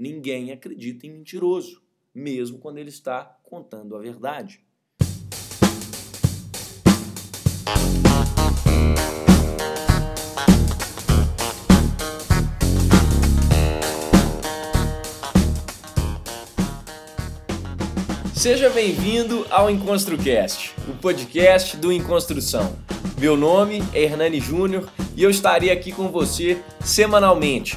ninguém acredita em mentiroso, mesmo quando ele está contando a verdade. Seja bem-vindo ao EnconstruCast, o podcast do Enconstrução. Meu nome é Hernani Júnior e eu estarei aqui com você semanalmente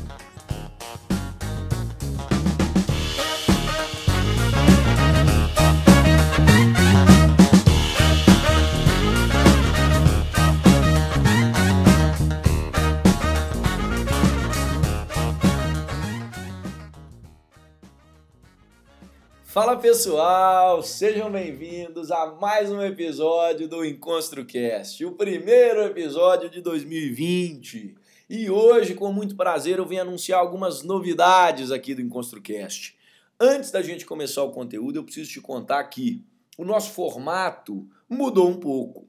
Fala pessoal, sejam bem-vindos a mais um episódio do EnconstruCast, o primeiro episódio de 2020. E hoje, com muito prazer, eu venho anunciar algumas novidades aqui do EnconstruCast. Antes da gente começar o conteúdo, eu preciso te contar que o nosso formato mudou um pouco.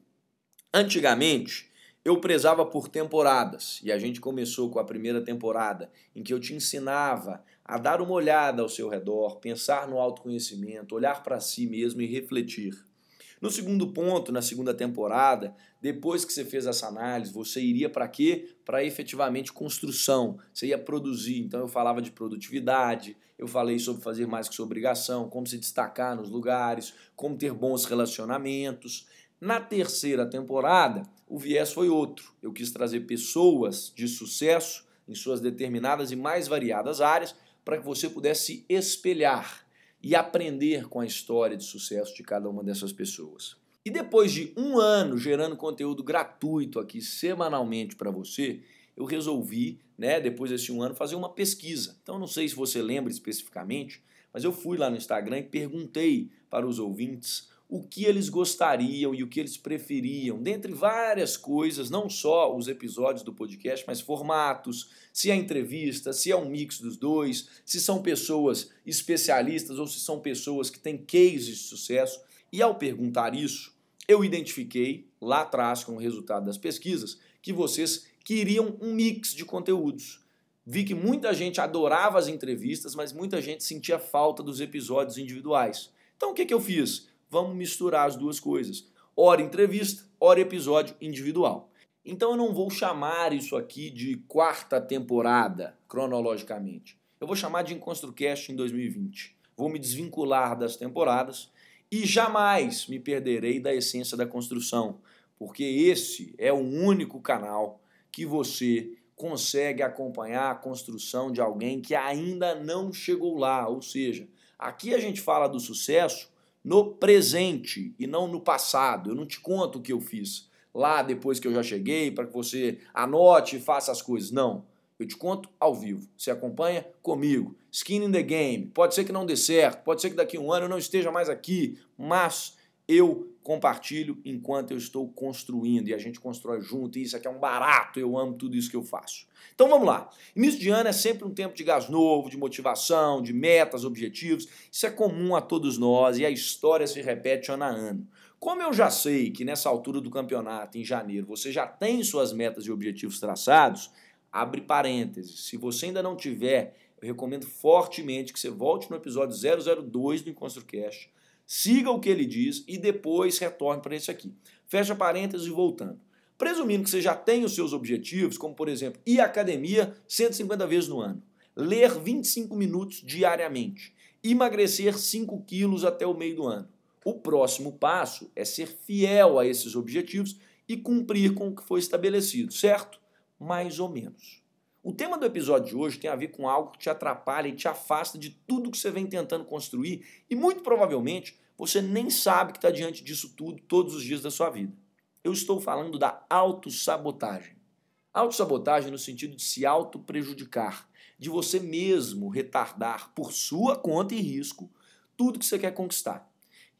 Antigamente, eu prezava por temporadas e a gente começou com a primeira temporada em que eu te ensinava a dar uma olhada ao seu redor, pensar no autoconhecimento, olhar para si mesmo e refletir. No segundo ponto, na segunda temporada, depois que você fez essa análise, você iria para quê? Para efetivamente construção. Você ia produzir. Então eu falava de produtividade, eu falei sobre fazer mais que sua obrigação, como se destacar nos lugares, como ter bons relacionamentos. Na terceira temporada, o viés foi outro. Eu quis trazer pessoas de sucesso em suas determinadas e mais variadas áreas para que você pudesse espelhar e aprender com a história de sucesso de cada uma dessas pessoas. E depois de um ano gerando conteúdo gratuito aqui semanalmente para você, eu resolvi, né, depois desse um ano, fazer uma pesquisa. Então, não sei se você lembra especificamente, mas eu fui lá no Instagram e perguntei para os ouvintes o que eles gostariam e o que eles preferiam, dentre várias coisas, não só os episódios do podcast, mas formatos, se é entrevista, se é um mix dos dois, se são pessoas especialistas ou se são pessoas que têm cases de sucesso. E ao perguntar isso, eu identifiquei lá atrás, com o resultado das pesquisas, que vocês queriam um mix de conteúdos. Vi que muita gente adorava as entrevistas, mas muita gente sentia falta dos episódios individuais. Então o que, que eu fiz? Vamos misturar as duas coisas. Hora entrevista, hora episódio individual. Então eu não vou chamar isso aqui de quarta temporada, cronologicamente. Eu vou chamar de EnconstruCast em 2020. Vou me desvincular das temporadas e jamais me perderei da essência da construção, porque esse é o único canal que você consegue acompanhar a construção de alguém que ainda não chegou lá. Ou seja, aqui a gente fala do sucesso no presente e não no passado. Eu não te conto o que eu fiz lá depois que eu já cheguei para que você anote e faça as coisas. Não. Eu te conto ao vivo. Você acompanha comigo. Skin in the game. Pode ser que não dê certo, pode ser que daqui a um ano eu não esteja mais aqui, mas eu compartilho enquanto eu estou construindo e a gente constrói junto. E isso aqui é um barato, eu amo tudo isso que eu faço. Então vamos lá. Início de ano é sempre um tempo de gás novo, de motivação, de metas, objetivos. Isso é comum a todos nós e a história se repete ano a ano. Como eu já sei que nessa altura do campeonato, em janeiro, você já tem suas metas e objetivos traçados, abre parênteses. Se você ainda não tiver, eu recomendo fortemente que você volte no episódio 002 do EnconstruCast siga o que ele diz e depois retorne para esse aqui. Fecha parênteses e voltando. Presumindo que você já tem os seus objetivos, como por exemplo, ir à academia 150 vezes no ano, ler 25 minutos diariamente, emagrecer 5 quilos até o meio do ano. O próximo passo é ser fiel a esses objetivos e cumprir com o que foi estabelecido, certo? Mais ou menos. O tema do episódio de hoje tem a ver com algo que te atrapalha e te afasta de tudo que você vem tentando construir e muito provavelmente você nem sabe que está diante disso tudo todos os dias da sua vida. Eu estou falando da autossabotagem. Autossabotagem no sentido de se auto-prejudicar, de você mesmo retardar por sua conta e risco tudo que você quer conquistar.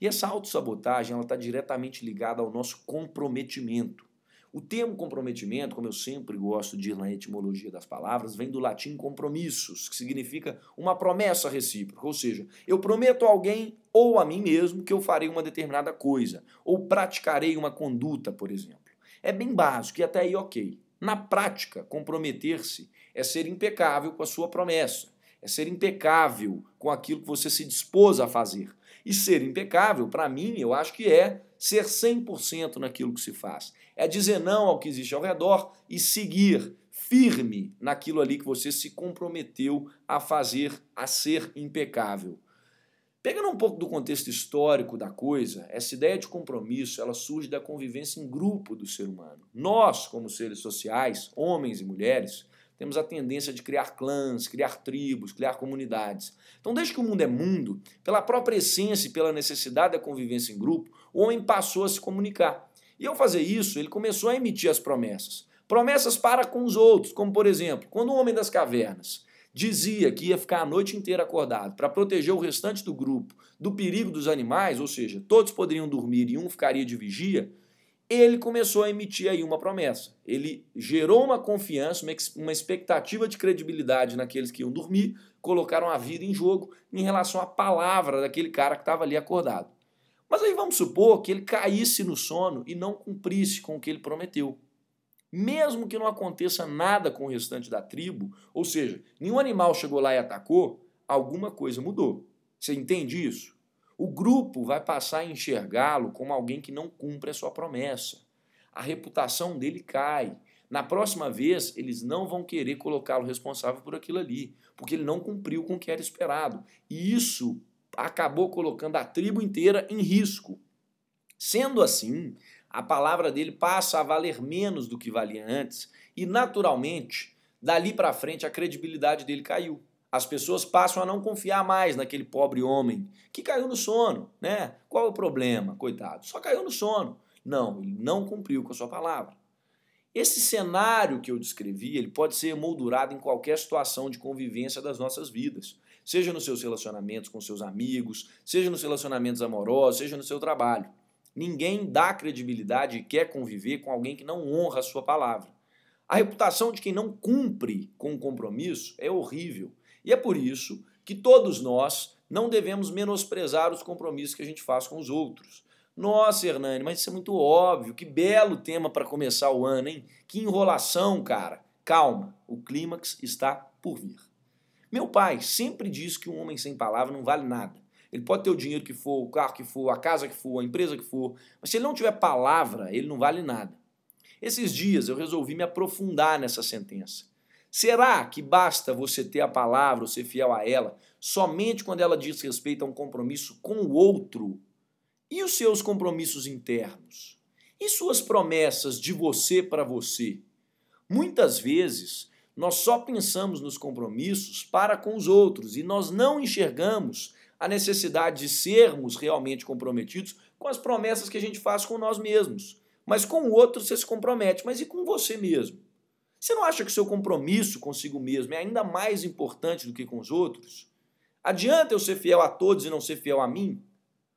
E essa autossabotagem está diretamente ligada ao nosso comprometimento. O termo comprometimento, como eu sempre gosto de ir na etimologia das palavras, vem do latim compromissos, que significa uma promessa recíproca, ou seja, eu prometo a alguém ou a mim mesmo que eu farei uma determinada coisa, ou praticarei uma conduta, por exemplo. É bem básico e até aí ok. Na prática, comprometer-se é ser impecável com a sua promessa, é ser impecável com aquilo que você se dispôs a fazer. E ser impecável, para mim, eu acho que é ser 100% naquilo que se faz. É dizer não ao que existe ao redor e seguir firme naquilo ali que você se comprometeu a fazer, a ser impecável. Pegando um pouco do contexto histórico da coisa, essa ideia de compromisso, ela surge da convivência em grupo do ser humano. Nós, como seres sociais, homens e mulheres, temos a tendência de criar clãs, criar tribos, criar comunidades. Então, desde que o mundo é mundo, pela própria essência e pela necessidade da convivência em grupo, o homem passou a se comunicar. E ao fazer isso, ele começou a emitir as promessas. Promessas para com os outros, como por exemplo, quando o homem das cavernas dizia que ia ficar a noite inteira acordado para proteger o restante do grupo do perigo dos animais, ou seja, todos poderiam dormir e um ficaria de vigia, ele começou a emitir aí uma promessa. Ele gerou uma confiança, uma expectativa de credibilidade naqueles que iam dormir, colocaram a vida em jogo em relação à palavra daquele cara que estava ali acordado. Mas aí vamos supor que ele caísse no sono e não cumprisse com o que ele prometeu. Mesmo que não aconteça nada com o restante da tribo, ou seja, nenhum animal chegou lá e atacou, alguma coisa mudou. Você entende isso? o grupo vai passar a enxergá-lo como alguém que não cumpre a sua promessa. A reputação dele cai. Na próxima vez, eles não vão querer colocá-lo responsável por aquilo ali, porque ele não cumpriu com o que era esperado. E isso acabou colocando a tribo inteira em risco. Sendo assim, a palavra dele passa a valer menos do que valia antes, e naturalmente, dali para frente a credibilidade dele caiu as pessoas passam a não confiar mais naquele pobre homem que caiu no sono, né? Qual é o problema, coitado? Só caiu no sono. Não, ele não cumpriu com a sua palavra. Esse cenário que eu descrevi, ele pode ser moldurado em qualquer situação de convivência das nossas vidas, seja nos seus relacionamentos com seus amigos, seja nos relacionamentos amorosos, seja no seu trabalho. Ninguém dá credibilidade e quer conviver com alguém que não honra a sua palavra. A reputação de quem não cumpre com o compromisso é horrível e é por isso que todos nós não devemos menosprezar os compromissos que a gente faz com os outros. Nossa, Hernani, mas isso é muito óbvio. Que belo tema para começar o ano, hein? Que enrolação, cara. Calma, o clímax está por vir. Meu pai sempre diz que um homem sem palavra não vale nada. Ele pode ter o dinheiro que for, o carro que for, a casa que for, a empresa que for, mas se ele não tiver palavra, ele não vale nada. Esses dias eu resolvi me aprofundar nessa sentença. Será que basta você ter a palavra ou ser fiel a ela somente quando ela diz respeito a um compromisso com o outro? E os seus compromissos internos? E suas promessas de você para você? Muitas vezes nós só pensamos nos compromissos para com os outros e nós não enxergamos a necessidade de sermos realmente comprometidos com as promessas que a gente faz com nós mesmos. Mas com o outro você se compromete, mas e com você mesmo? Você não acha que o seu compromisso consigo mesmo é ainda mais importante do que com os outros? Adianta eu ser fiel a todos e não ser fiel a mim?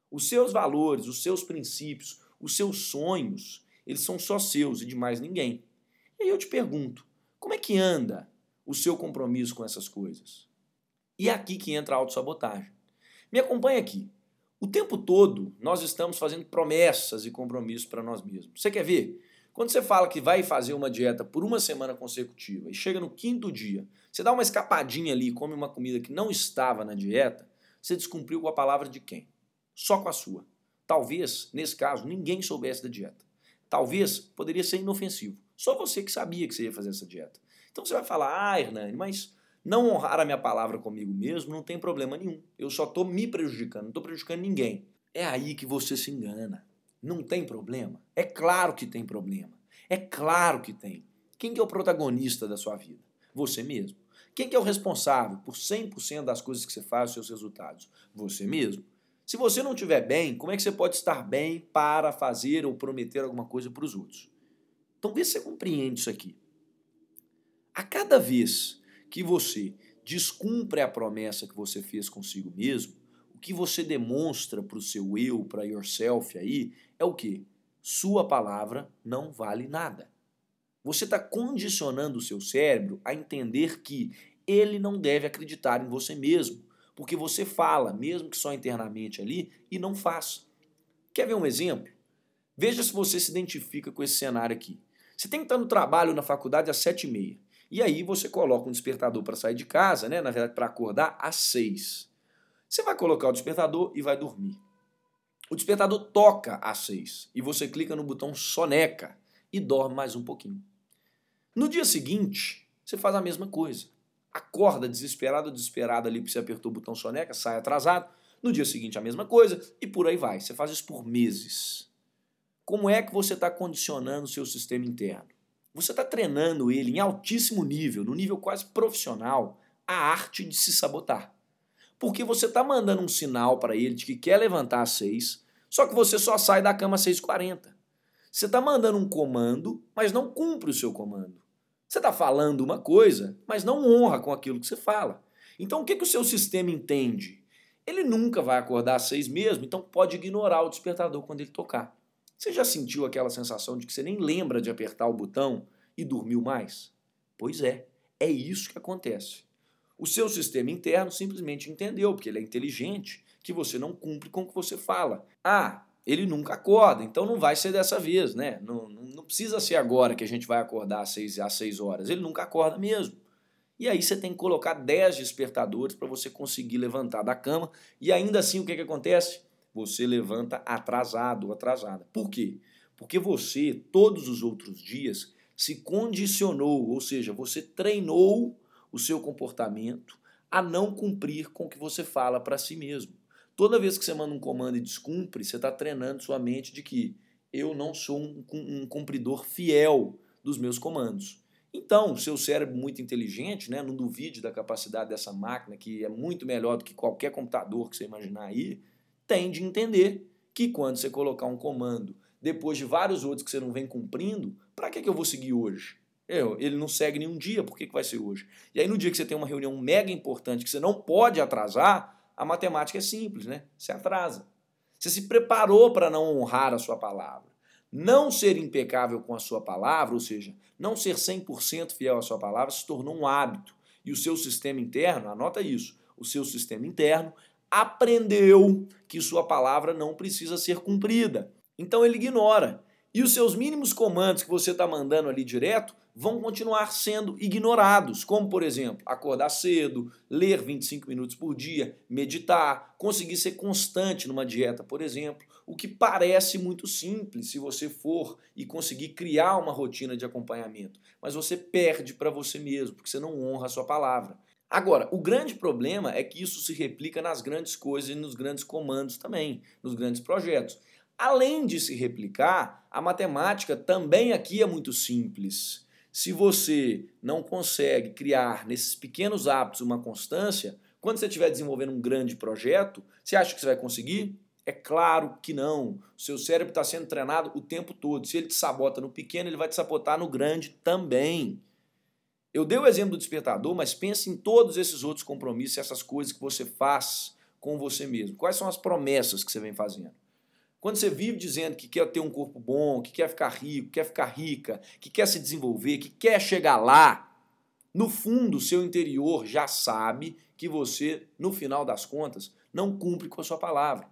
Os seus valores, os seus princípios, os seus sonhos, eles são só seus e de mais ninguém. E aí eu te pergunto, como é que anda o seu compromisso com essas coisas? E é aqui que entra a autossabotagem. Me acompanha aqui. O tempo todo nós estamos fazendo promessas e compromissos para nós mesmos. Você quer ver? Quando você fala que vai fazer uma dieta por uma semana consecutiva e chega no quinto dia, você dá uma escapadinha ali e come uma comida que não estava na dieta, você descumpriu com a palavra de quem? Só com a sua. Talvez, nesse caso, ninguém soubesse da dieta. Talvez poderia ser inofensivo. Só você que sabia que você ia fazer essa dieta. Então você vai falar, ah, Hernani, mas não honrar a minha palavra comigo mesmo não tem problema nenhum. Eu só estou me prejudicando, não estou prejudicando ninguém. É aí que você se engana. Não tem problema? É claro que tem problema. É claro que tem. Quem que é o protagonista da sua vida? Você mesmo. Quem que é o responsável por 100% das coisas que você faz, seus resultados? Você mesmo. Se você não estiver bem, como é que você pode estar bem para fazer ou prometer alguma coisa para os outros? Então vê se você compreende isso aqui. A cada vez que você descumpre a promessa que você fez consigo mesmo, o que você demonstra para o seu eu, para yourself aí, é o quê? sua palavra não vale nada. Você está condicionando o seu cérebro a entender que ele não deve acreditar em você mesmo, porque você fala, mesmo que só internamente ali, e não faz. Quer ver um exemplo? Veja se você se identifica com esse cenário aqui. Você tem que estar no trabalho na faculdade às sete e meia. Aí você coloca um despertador para sair de casa, né? Na verdade, para acordar às seis. Você vai colocar o despertador e vai dormir. O despertador toca às seis e você clica no botão soneca e dorme mais um pouquinho. No dia seguinte, você faz a mesma coisa. Acorda desesperado desesperado ali porque você apertou o botão soneca, sai atrasado. No dia seguinte, a mesma coisa e por aí vai. Você faz isso por meses. Como é que você está condicionando o seu sistema interno? Você está treinando ele em altíssimo nível, no nível quase profissional, a arte de se sabotar. Porque você está mandando um sinal para ele de que quer levantar às 6, só que você só sai da cama às 6h40. Você está mandando um comando, mas não cumpre o seu comando. Você está falando uma coisa, mas não honra com aquilo que você fala. Então o que, que o seu sistema entende? Ele nunca vai acordar às seis mesmo, então pode ignorar o despertador quando ele tocar. Você já sentiu aquela sensação de que você nem lembra de apertar o botão e dormiu mais? Pois é, é isso que acontece. O seu sistema interno simplesmente entendeu, porque ele é inteligente, que você não cumpre com o que você fala. Ah, ele nunca acorda, então não vai ser dessa vez, né? Não, não, não precisa ser agora que a gente vai acordar às 6, às 6 horas. Ele nunca acorda mesmo. E aí você tem que colocar 10 despertadores para você conseguir levantar da cama. E ainda assim, o que, que acontece? Você levanta atrasado atrasada. Por quê? Porque você, todos os outros dias, se condicionou, ou seja, você treinou o seu comportamento a não cumprir com o que você fala para si mesmo. Toda vez que você manda um comando e descumpre, você está treinando sua mente de que eu não sou um, um cumpridor fiel dos meus comandos. Então, seu cérebro muito inteligente, né, não duvide da capacidade dessa máquina, que é muito melhor do que qualquer computador que você imaginar aí, tem de entender que quando você colocar um comando depois de vários outros que você não vem cumprindo, para que, que eu vou seguir hoje? Eu, ele não segue nenhum dia, por que, que vai ser hoje? E aí, no dia que você tem uma reunião mega importante que você não pode atrasar, a matemática é simples, né? Você atrasa. Você se preparou para não honrar a sua palavra. Não ser impecável com a sua palavra, ou seja, não ser 100% fiel à sua palavra, se tornou um hábito. E o seu sistema interno, anota isso, o seu sistema interno aprendeu que sua palavra não precisa ser cumprida. Então ele ignora. E os seus mínimos comandos que você está mandando ali direto vão continuar sendo ignorados, como por exemplo, acordar cedo, ler 25 minutos por dia, meditar, conseguir ser constante numa dieta, por exemplo, o que parece muito simples se você for e conseguir criar uma rotina de acompanhamento, mas você perde para você mesmo, porque você não honra a sua palavra. Agora, o grande problema é que isso se replica nas grandes coisas e nos grandes comandos também, nos grandes projetos. Além de se replicar, a matemática também aqui é muito simples. Se você não consegue criar nesses pequenos hábitos uma constância, quando você estiver desenvolvendo um grande projeto, você acha que você vai conseguir? É claro que não. O seu cérebro está sendo treinado o tempo todo. Se ele te sabota no pequeno, ele vai te sabotar no grande também. Eu dei o exemplo do despertador, mas pense em todos esses outros compromissos, essas coisas que você faz com você mesmo. Quais são as promessas que você vem fazendo? Quando você vive dizendo que quer ter um corpo bom, que quer ficar rico, quer ficar rica, que quer se desenvolver, que quer chegar lá, no fundo, o seu interior já sabe que você, no final das contas, não cumpre com a sua palavra.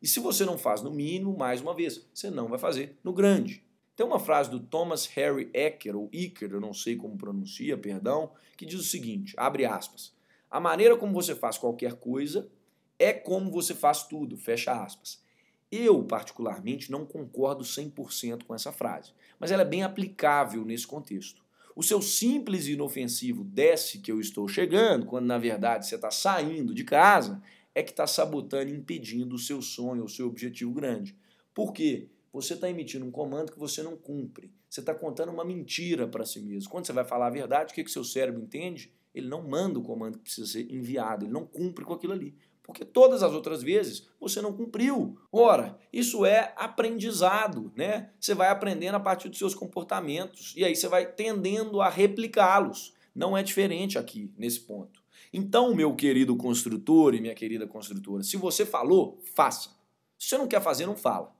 E se você não faz no mínimo, mais uma vez, você não vai fazer no grande. Tem uma frase do Thomas Harry Ecker, ou Ecker, eu não sei como pronuncia, perdão, que diz o seguinte, abre aspas, a maneira como você faz qualquer coisa é como você faz tudo, fecha aspas. Eu, particularmente, não concordo 100% com essa frase, mas ela é bem aplicável nesse contexto. O seu simples e inofensivo desce que eu estou chegando, quando na verdade você está saindo de casa, é que está sabotando impedindo o seu sonho, o seu objetivo grande. Por quê? Você está emitindo um comando que você não cumpre. Você está contando uma mentira para si mesmo. Quando você vai falar a verdade, o que, que seu cérebro entende? Ele não manda o comando que precisa ser enviado, ele não cumpre com aquilo ali porque todas as outras vezes você não cumpriu. Ora, isso é aprendizado, né? Você vai aprendendo a partir dos seus comportamentos e aí você vai tendendo a replicá-los. Não é diferente aqui nesse ponto. Então, meu querido construtor e minha querida construtora, se você falou, faça. Se você não quer fazer, não fala.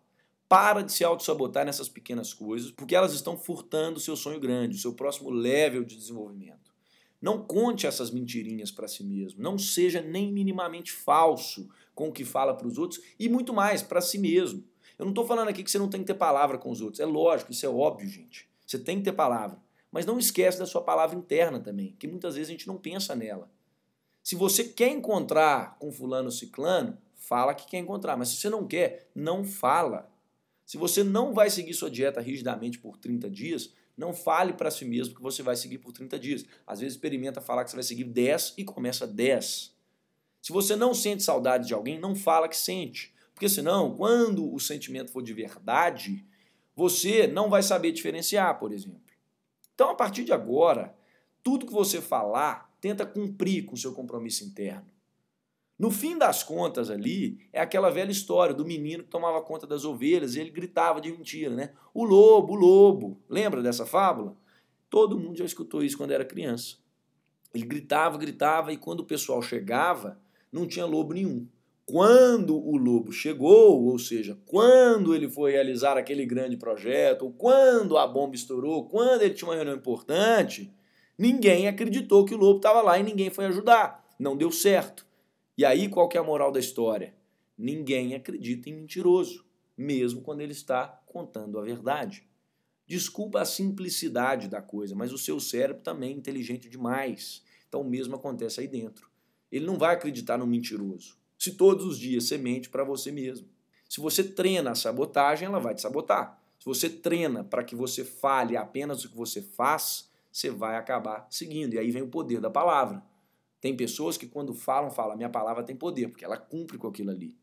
Para de se auto-sabotar nessas pequenas coisas, porque elas estão furtando o seu sonho grande, o seu próximo level de desenvolvimento. Não conte essas mentirinhas para si mesmo. Não seja nem minimamente falso com o que fala para os outros e muito mais para si mesmo. Eu não estou falando aqui que você não tem que ter palavra com os outros. É lógico, isso é óbvio, gente. Você tem que ter palavra. Mas não esquece da sua palavra interna também, que muitas vezes a gente não pensa nela. Se você quer encontrar com fulano ciclano, fala que quer encontrar. Mas se você não quer, não fala. Se você não vai seguir sua dieta rigidamente por 30 dias, não fale para si mesmo que você vai seguir por 30 dias. Às vezes experimenta falar que você vai seguir 10 e começa 10. Se você não sente saudade de alguém, não fala que sente. Porque senão, quando o sentimento for de verdade, você não vai saber diferenciar, por exemplo. Então, a partir de agora, tudo que você falar, tenta cumprir com o seu compromisso interno. No fim das contas ali, é aquela velha história do menino que tomava conta das ovelhas e ele gritava de mentira, né? O lobo, o lobo. Lembra dessa fábula? Todo mundo já escutou isso quando era criança. Ele gritava, gritava e quando o pessoal chegava, não tinha lobo nenhum. Quando o lobo chegou, ou seja, quando ele foi realizar aquele grande projeto, ou quando a bomba estourou, quando ele tinha uma reunião importante, ninguém acreditou que o lobo estava lá e ninguém foi ajudar. Não deu certo. E aí qual que é a moral da história? Ninguém acredita em mentiroso, mesmo quando ele está contando a verdade. Desculpa a simplicidade da coisa, mas o seu cérebro também é inteligente demais. Então o mesmo acontece aí dentro. Ele não vai acreditar no mentiroso. Se todos os dias você mente para você mesmo. Se você treina a sabotagem, ela vai te sabotar. Se você treina para que você fale apenas o que você faz, você vai acabar seguindo. E aí vem o poder da palavra. Tem pessoas que quando falam, falam, minha palavra tem poder, porque ela cumpre com aquilo ali.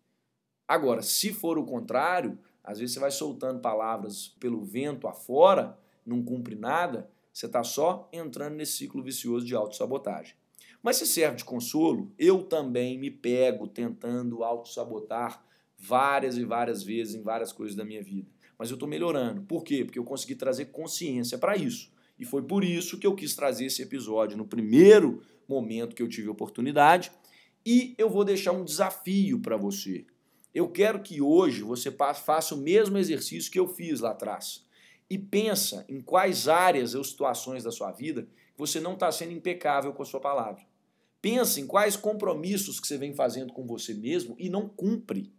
Agora, se for o contrário, às vezes você vai soltando palavras pelo vento afora, não cumpre nada, você está só entrando nesse ciclo vicioso de autossabotagem. Mas se serve de consolo, eu também me pego tentando autossabotar várias e várias vezes em várias coisas da minha vida. Mas eu estou melhorando. Por quê? Porque eu consegui trazer consciência para isso. E foi por isso que eu quis trazer esse episódio no primeiro momento que eu tive oportunidade. E eu vou deixar um desafio para você. Eu quero que hoje você faça o mesmo exercício que eu fiz lá atrás. E pensa em quais áreas ou situações da sua vida você não está sendo impecável com a sua palavra. Pensa em quais compromissos que você vem fazendo com você mesmo e não cumpre.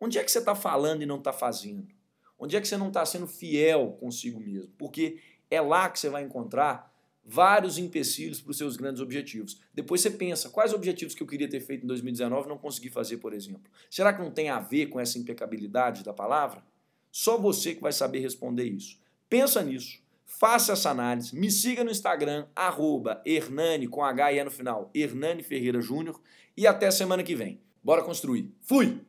Onde é que você está falando e não está fazendo? Onde é que você não está sendo fiel consigo mesmo? Porque é lá que você vai encontrar vários empecilhos para os seus grandes objetivos. Depois você pensa, quais objetivos que eu queria ter feito em 2019 não consegui fazer, por exemplo? Será que não tem a ver com essa impecabilidade da palavra? Só você que vai saber responder isso. Pensa nisso, faça essa análise, me siga no Instagram, arroba Hernani, com H e E no final, Hernani Ferreira Júnior, e até semana que vem. Bora construir. Fui!